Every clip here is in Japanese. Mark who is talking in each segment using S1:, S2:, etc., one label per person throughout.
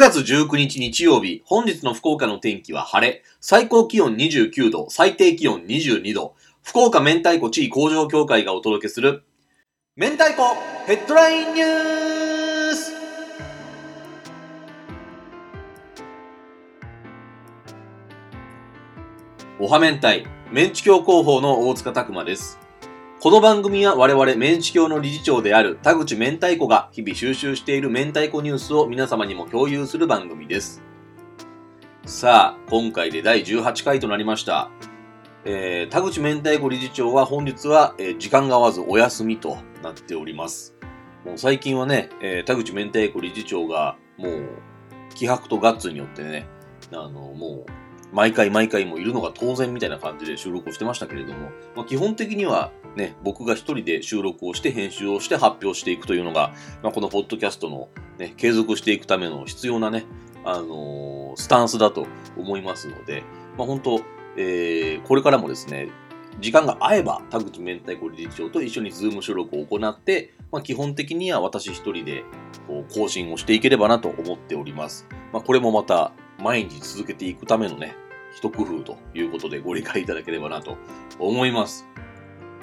S1: 月19日日曜日、本日の福岡の天気は晴れ、最高気温29度、最低気温22度、福岡明太子地位工場協会がお届けする、明太子ヘッドラインニュース。おは明太、メンチ協広報の大塚拓馬です。この番組は我々メンチ協の理事長である田口明太子が日々収集している明太子ニュースを皆様にも共有する番組です。さあ、今回で第18回となりました。えー、田口明太子理事長は本日は、えー時間が合わずお休みとなっております。もう最近はね、えー田口明太子理事長がもう気迫とガッツによってね、あの、もう毎回毎回もいるのが当然みたいな感じで収録をしてましたけれども、まあ、基本的にはね、僕が一人で収録をして編集をして発表していくというのが、まあ、このポッドキャストの、ね、継続していくための必要なね、あのースタンスだと思いますので、まあ、本当、えーこれからもですね、時間が合えば、田口明太子理事長と一緒にズーム収録を行って、まあ、基本的には私一人でこう更新をしていければなと思っております。まあ、これもまた毎日続けていくためのね、一工夫ということでご理解いただければなと思います。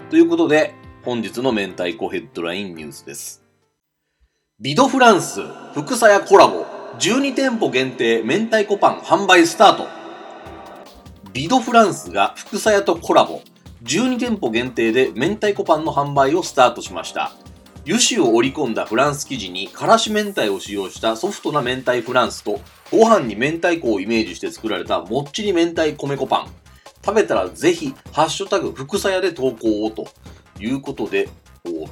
S1: ということで、本日の明太子ヘッドラインニュースです。ビドフランス、福さやコラボ、12店舗限定明太子パン販売スタート。ビドフランスが福さやとコラボ、12店舗限定で明太子パンの販売をスタートしました。油脂を織り込んだフランス生地にからし明太を使用したソフトな明太フランスとご飯に明太子をイメージして作られたもっちり明太米粉パン。食べたらぜひ、ハッシュタグ、福さやで投稿をということで、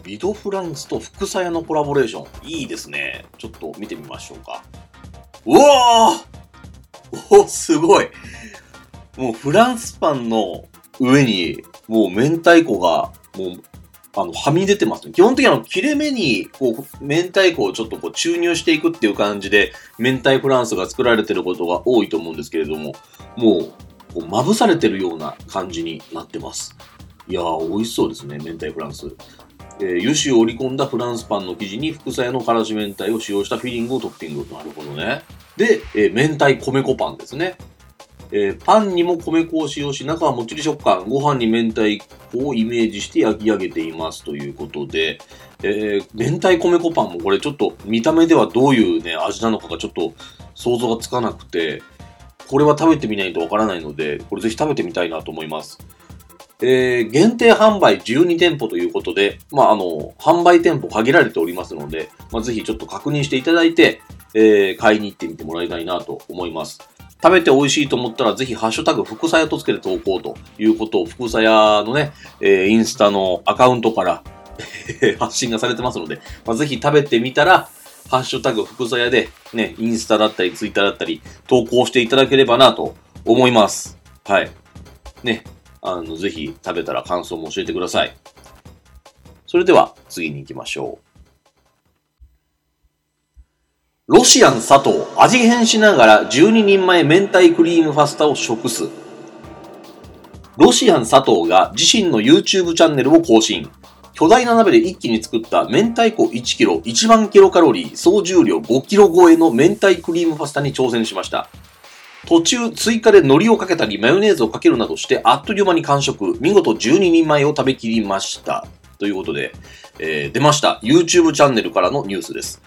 S1: ビドフランスと福さやのコラボレーション。いいですね。ちょっと見てみましょうか。うわーおすごいもうフランスパンの上に、もう明太子が、もう、あの、はみ出てますね。基本的にあの、切れ目に、こう、明太子をちょっとこう、注入していくっていう感じで、明太フランスが作られてることが多いと思うんですけれども、もう、こうまぶされてるような感じになってます。いやー、美味しそうですね、明太フランス。えー油脂を織り込んだフランスパンの生地に副菜のからし明太を使用したフィリングをトッピング。なるほどね。で、えー明太米粉パンですね。えーパンにも米粉を使用し、中はもっちり食感、ご飯に明太子をイメージして焼き上げていますということで、えー明太米粉パンもこれちょっと見た目ではどういうね、味なのかがちょっと想像がつかなくて、これは食べてみないとわからないので、これぜひ食べてみたいなと思います。えー限定販売12店舗ということで、まあ、あの、販売店舗限られておりますので、まあ、ぜひちょっと確認していただいて、えー買いに行ってみてもらいたいなと思います。食べて美味しいと思ったら、ぜひハッシュタグ、福さやとつけて投稿ということを、福さやのね、えーインスタのアカウントから 発信がされてますので、まあ、ぜひ食べてみたら、ハッシュタグ、福さやで、ね、インスタだったり、ツイッターだったり、投稿していただければなと思います。はい。ね、あの、ぜひ食べたら感想も教えてください。それでは、次に行きましょう。ロシアン佐藤、味変しながら12人前明太クリームパスタを食す。ロシアン佐藤が自身の YouTube チャンネルを更新。巨大な鍋で一気に作った明太子1キロ1万キロカロリー総重量5キロ超えの明太クリームパスタに挑戦しました。途中追加で海苔をかけたりマヨネーズをかけるなどしてあっという間に完食。見事12人前を食べきりました。ということで、えー出ました。YouTube チャンネルからのニュースです。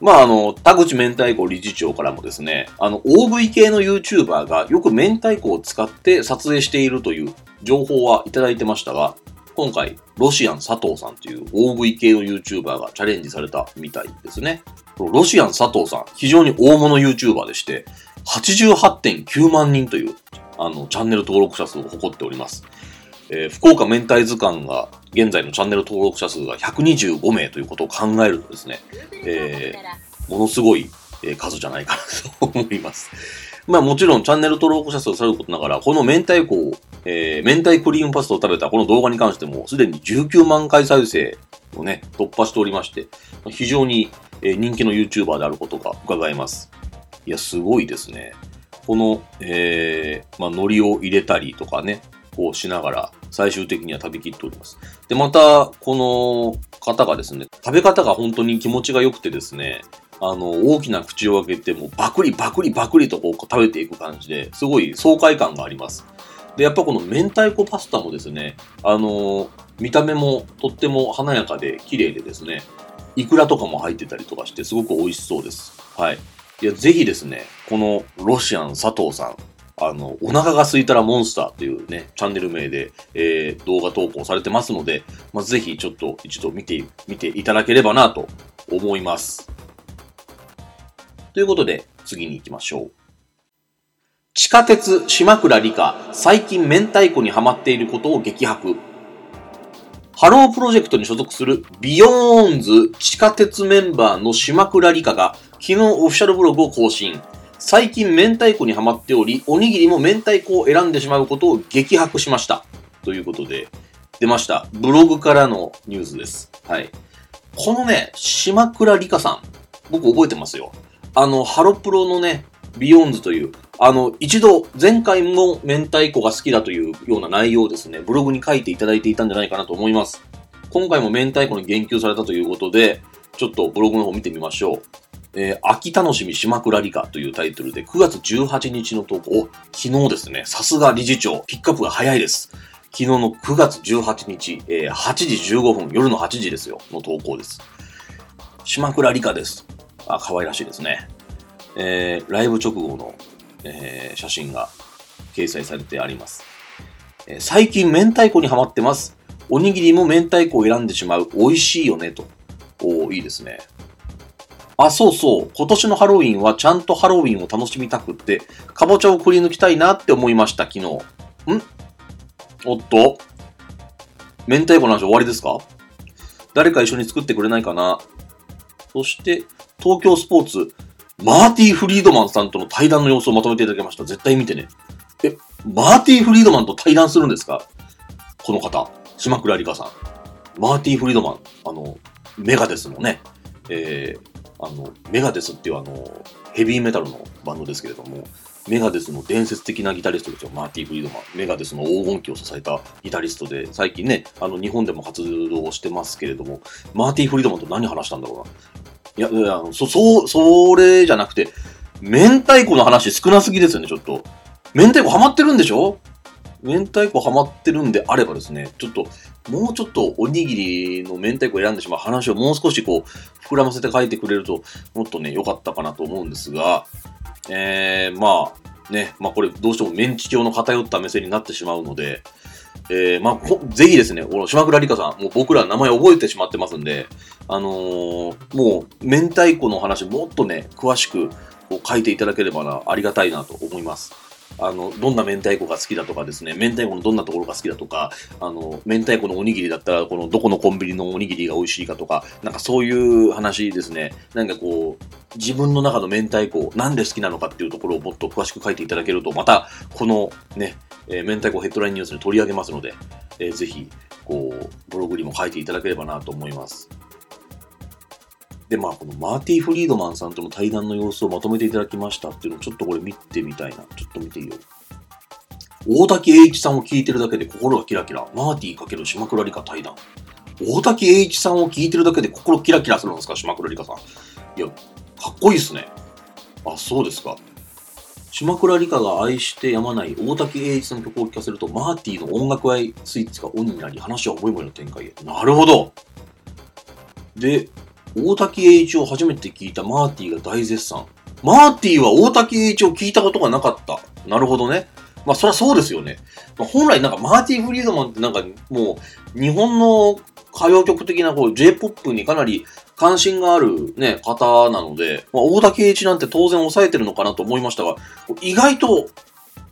S1: まあ、あの、田口明太子理事長からもですね、あの、大食い系の YouTuber がよく明太子を使って撮影しているという情報はいただいてましたが、今回、ロシアン佐藤さんという大食い系の YouTuber がチャレンジされたみたいですね。ロシアン佐藤さん、非常に大物 YouTuber でして、88.9万人という、あの、チャンネル登録者数を誇っております。えー福岡明太図鑑が、現在のチャンネル登録者数が125名ということを考えるとですね、えーものすごい、数じゃないかなと思います。まあもちろんチャンネル登録者数をされることながら、この明太子を、えー明太クリームパスタを食べたこの動画に関しても、すでに19万回再生をね、突破しておりまして、非常に人気の YouTuber であることが伺えます。いや、すごいですね。この、えー、まあ、海苔を入れたりとかね、こうしながら、最終的には食べきっております。で、また、この方がですね、食べ方が本当に気持ちが良くてですね、あの、大きな口を開けて、もうバクリバクリバクリとこう食べていく感じで、すごい爽快感があります。で、やっぱこの明太子パスタもですね、あの見た目もとっても華やかで綺麗でですね、イクラとかも入ってたりとかして、すごく美味しそうです。はい。いや、ぜひですね、このロシアン佐藤さん、あの、お腹が空いたらモンスターっていうね、チャンネル名で、えー、動画投稿されてますので、まあ、ぜひちょっと一度見て、見ていただければなと思います。ということで、次に行きましょう。地下鉄島倉理香、最近明太子にハマっていることを激白。ハロープロジェクトに所属するビヨーンズ地下鉄メンバーの島倉理香が昨日オフィシャルブログを更新。最近明太子にハマっており、おにぎりも明太子を選んでしまうことを激白しました。ということで、出ました。ブログからのニュースです。はい。このね、島倉りかさん、僕覚えてますよ。あの、ハロプロのね、 BEYOOOOONDS という、あの、一度、前回も明太子が好きだというような内容ですね、ブログに書いていただいていたんじゃないかなと思います。今回も明太子に言及されたということで、ちょっとブログの方見てみましょう。えー、秋楽しみ島倉りかというタイトルで9月18日の投稿。昨日ですね。さすが理事長。ピックアップが早いです。昨日の9月18日、えー、8時15分、夜の8時ですよ。の投稿です。島倉理科です。あ、可愛らしいですね。えー、ライブ直後の、えー、写真が掲載されてあります。えー、最近明太子にハマってます。おにぎりも明太子を選んでしまう。美味しいよね、と。おいいですね。あ、そうそう。今年のハロウィンはちゃんとハロウィンを楽しみたくって、かぼちゃをくり抜きたいなって思いました、昨日。ん？おっと？明太子の話終わりですか？誰か一緒に作ってくれないかな？そして、東京スポーツ、マーティー・フリードマンさんとの対談の様子をまとめていただきました。絶対見てね。え、マーティー・フリードマンと対談するんですか？この方、島倉理香さん。マーティー・フリードマン、あの、メガデスのね、えー、あの、メガデスっていうあの、ヘビーメタルのバンドですけれども、メガデスの伝説的なギタリストですよ、マーティー・フリードマン。メガデスの黄金期を支えたギタリストで、最近ね、あの、日本でも活動してますけれども、マーティー・フリードマンと何話したんだろうな。いや、いや、そ、そう、それじゃなくて、明太子の話少なすぎですよね、ちょっと。明太子ハマってるんでしょ？明太子ハマってるんであればですね、ちょっと、もうちょっとおにぎりの明太子を選んでしまう話をもう少しこう、膨らませて書いてくれると、もっとね、良かったかなと思うんですが、えー、まあ、ね、まあこれどうしてもメンチ教の偏った目線になってしまうので、えー、まあ、ぜひですね、この島倉理香さん、もう僕ら名前覚えてしまってますんで、あのー、もう、明太子の話もっとね、詳しくこう書いていただければな、ありがたいなと思います。あの、どんな明太子が好きだとかですね、明太子のどんなところが好きだとか、あの、明太子のおにぎりだったら、このどこのコンビニのおにぎりが美味しいかとか、なんかそういう話ですね。なんかこう、自分の中の明太子、なんで好きなのかっていうところをもっと詳しく書いていただけると、また、このね、えー、明太子ヘッドラインニュースに取り上げますので、えー、ぜひ、こう、ブログにも書いていただければなと思います。で、まあ、このマーティ・フリードマンさんとの対談の様子をまとめていただきましたっていうのをちょっとこれ見てみたいな。ちょっと見ていいよ。大滝栄一さんを聞いてるだけで心がキラキラ。マーティー×島倉理香対談。大滝栄一さんを聞いてるだけで心キラキラするんですか島倉理香さん。いや、かっこいいっすね。あ、そうですか。島倉理香が愛してやまない大滝栄一さんの曲を聴かせると、マーティーの音楽愛スイッチがオンになり、話は思いもよの展開へ。なるほど。で、大滝栄一を初めて聞いたマーティーが大絶賛。マーティーは大滝栄一を聞いたことがなかった。なるほどね。まあ、そりゃそうですよね。まあ、本来なんかマーティ・フリードマンってなんかもう、日本の歌謡曲的なこう J-POP にかなり関心があるね、方なので、まあ、大滝栄一なんて当然抑えてるのかなと思いましたが、意外と、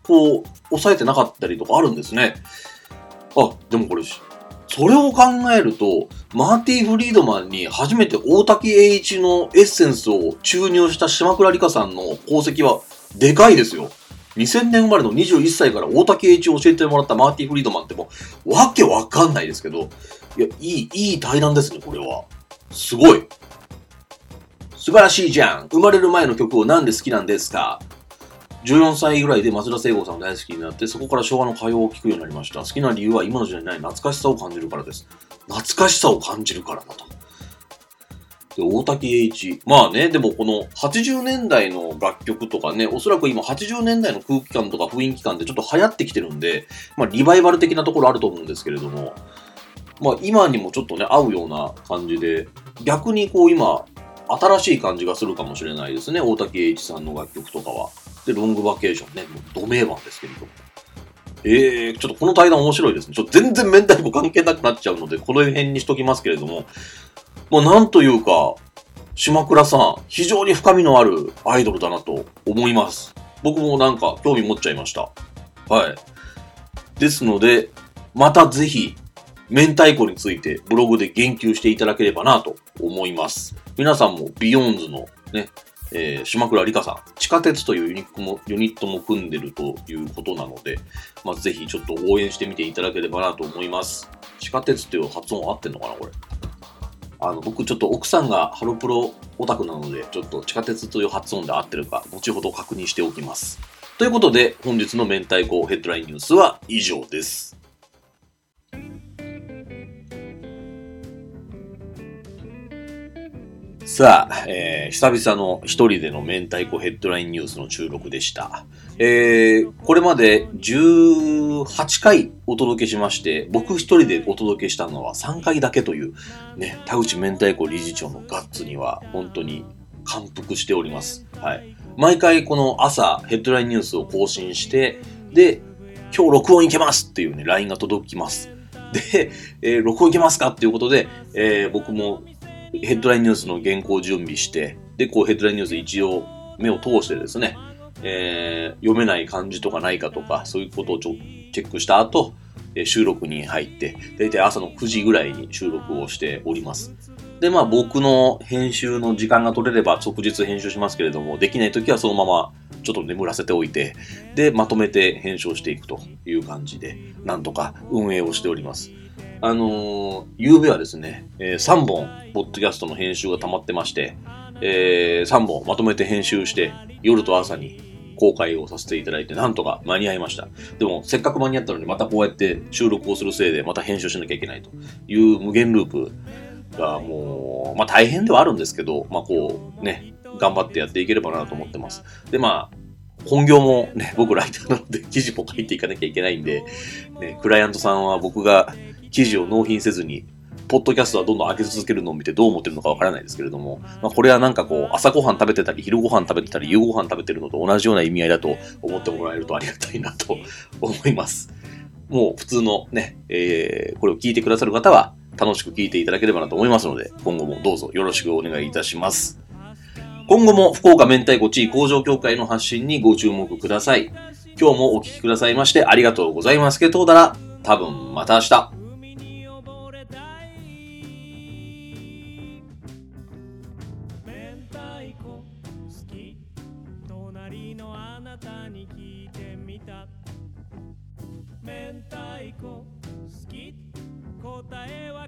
S1: こう、抑えてなかったりとかあるんですね。あ、でもこれ、それを考えると、マーティ・フリードマンに初めて大滝栄一のエッセンスを注入した島倉理香さんの功績はでかいですよ。2000年生まれの21歳から大竹栄一を教えてもらったマーティ・フリードマンってもう、わけわかんないですけど、いや、いい、いい対談ですね、これは。すごい。素晴らしいじゃん。生まれる前の曲をなんで好きなんですか？14歳ぐらいで松田聖子さんが大好きになって、そこから昭和の歌謡を聴くようになりました。好きな理由は今の時代にない懐かしさを感じるからです。懐かしさを感じるからだと。で大滝栄一。まあね、でもこの80年代の楽曲とかね、おそらく今80年代の空気感とか雰囲気感でちょっと流行ってきてるんで、まあリバイバル的なところあると思うんですけれども、まあ今にもちょっとね、合うような感じで、逆にこう今、新しい感じがするかもしれないですね、大滝栄一さんの楽曲とかは。で、ロングバケーションね、もうド名盤ですけれども。えー、ちょっとこの対談面白いですね。ちょっと全然明太子関係なくなっちゃうので、この辺にしときますけれども、もうなんというか、島倉さん、非常に深みのあるアイドルだなと思います。僕もなんか興味持っちゃいました。はい。ですので、またぜひ、明太子についてブログで言及していただければなと思います。皆さんも BEYOOOOONDS のね、えー、島倉里香さん、地下鉄というユニットもユニットも組んでるということなので、まあ、ぜひちょっと応援してみていただければなと思います。地下鉄っていう発音合ってんのかな、これ。あの、僕ちょっと奥さんがハロプロオタクなので、ちょっと地下鉄という発音で合ってるか、後ほど確認しておきます。ということで、本日の明太子ヘッドラインニュースは以上です。さあ、えー、久々の一人での明太子ヘッドラインニュースの収録でした。えー、これまで18回お届けしまして、僕一人でお届けしたのは3回だけという、ね、田口明太子理事長のガッツには本当に感服しております。はい。毎回この朝ヘッドラインニュースを更新して、で、今日録音いけますっていうね、LINE が届きます。で、えー、録音いけますかっていうことで、えー、僕もヘッドラインニュースの原稿準備して、で、こうヘッドラインニュース一応目を通してですね、えー、読めない漢字とかないかとか、そういうことをちょチェックした後、え収録に入って、だいたい朝の9時ぐらいに収録をしております。で、まあ僕の編集の時間が取れれば即日編集しますけれども、できない時はそのままちょっと眠らせておいて、で、まとめて編集していくという感じで、なんとか運営をしております。あのー、昨べはですね、えー、3本、ポッドキャストの編集が溜まってまして、えー、3本まとめて編集して、夜と朝に公開をさせていただいて、なんとか間に合いました。でも、せっかく間に合ったのに、またこうやって収録をするせいで、また編集しなきゃいけないという無限ループがもう、まあ大変ではあるんですけど、まあこうね、頑張ってやっていければなと思ってます。で、まあ、本業もね、僕ライターなので 記事も書いていかなきゃいけないんで、ね、クライアントさんは僕が記事を納品せずに、ポッドキャストはどんどん上げ続けるのを見てどう思ってるのかわからないですけれども、まあ、これはなんかこう、朝ごはん食べてたり、昼ごはん食べてたり、夕ごはん食べてるのと同じような意味合いだと思ってもらえるとありがたいなと思います。もう普通のね、えー、これを聞いてくださる方は楽しく聞いていただければなと思いますので、今後もどうぞよろしくお願いいたします。今後も福岡明太子地位工場協会の発信にご注目ください。今日もお聞きくださいましてありがとうございますけどうだら、多分また明日。明太子好き答えは